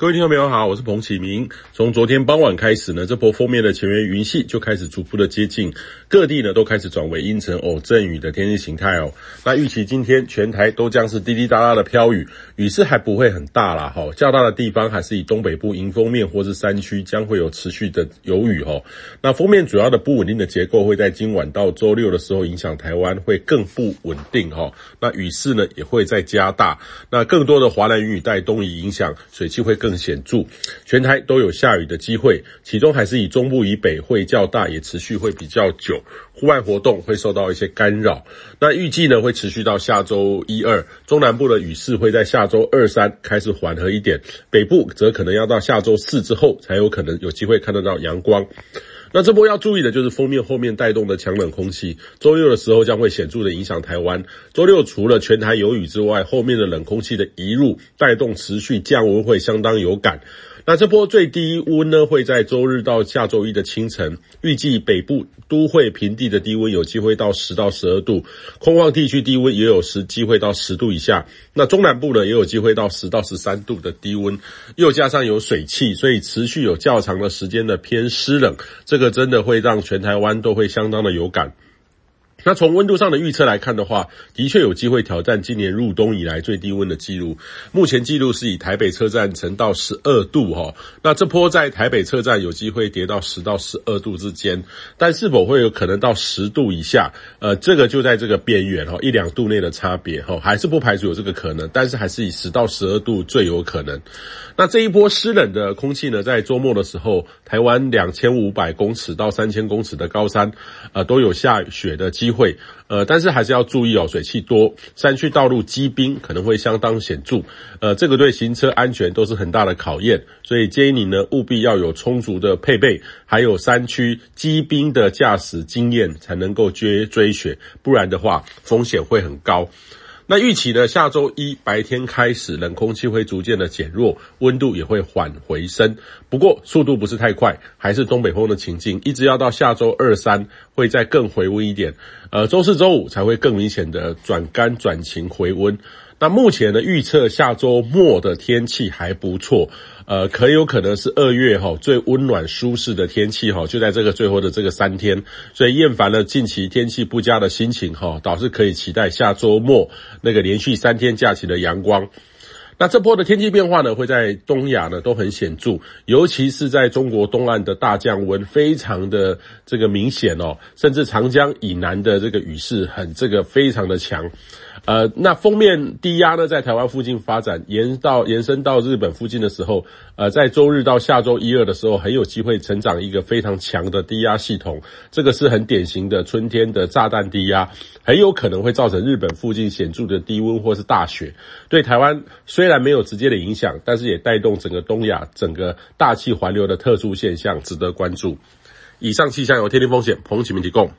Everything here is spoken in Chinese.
各位听众朋友好，我是彭启明。从昨天傍晚开始呢，这波锋面的前缘云系就开始逐步的接近各地呢，都开始转为阴沉偶阵雨的天气形态哦。那预期今天全台都将是滴滴答答的飘雨，雨势还不会很大啦，哈，较大的地方还是以东北部迎风面或是山区将会有持续的有雨哈。那锋面主要的不稳定的结构会在今晚到周六的时候影响台湾，会更不稳定哈。那雨势呢也会再加大，那更多的华南云雨带东移影响，水汽会更。更显著，全台都有下雨的机会，其中还是以中部以北会较大，也持续会比较久，户外活动会受到一些干扰。那预计呢会持续到下周一二，中南部的雨势会在下周二三开始缓和一点，北部则可能要到下周四之后才有可能有机会看得到阳光。那这波要注意的就是封面后面带动的强冷空气，周六的时候将会显著的影响台湾。周六除了全台有雨之外，后面的冷空气的移入带动持续降温会相当有感。那这波最低温呢，会在周日到下周一的清晨，预计北部都会平地的低温有机会到十到十二度，空旷地区低温也有时机会到十度以下。那中南部呢，也有机会到十到十三度的低温，又加上有水汽，所以持续有较长的时间的偏湿冷，这个真的会让全台湾都会相当的有感。那从温度上的预测来看的话，的确有机会挑战今年入冬以来最低温的记录。目前记录是以台北车站呈到十二度哈，那这波在台北车站有机会跌到十到十二度之间，但是否会有可能到十度以下？呃，这个就在这个边缘哈，一两度内的差别哈，还是不排除有这个可能，但是还是以十到十二度最有可能。那这一波湿冷的空气呢，在周末的时候，台湾两千五百公尺到三千公尺的高山，呃，都有下雪的机机会，呃，但是还是要注意哦，水汽多，山区道路积冰可能会相当显著，呃，这个对行车安全都是很大的考验，所以建议你呢，务必要有充足的配备，还有山区积冰的驾驶经验，才能够追追雪，不然的话，风险会很高。那预期呢，下周一白天开始，冷空气会逐渐的减弱，温度也会缓回升。不过速度不是太快，还是东北风的情境，一直要到下周二三会再更回温一点。呃，周四周五才会更明显的转干转晴回温。那目前呢预测，下周末的天气还不错。呃，可有可能是二月哈最温暖舒适的天气哈，就在这个最后的这个三天，所以厌烦了近期天气不佳的心情哈，倒是可以期待下周末那个连续三天假期的阳光。那这波的天气变化呢，会在东亚呢都很显著，尤其是在中国东岸的大降温非常的这个明显哦，甚至长江以南的这个雨势很这个非常的强。呃，那锋面低压呢，在台湾附近发展，延到延伸到日本附近的时候，呃，在周日到下周一二的时候，很有机会成长一个非常强的低压系统。这个是很典型的春天的炸弹低压，很有可能会造成日本附近显著的低温或是大雪。对台湾虽然没有直接的影响，但是也带动整个东亚整个大气环流的特殊现象，值得关注。以上气象由天天风险彭启明提供。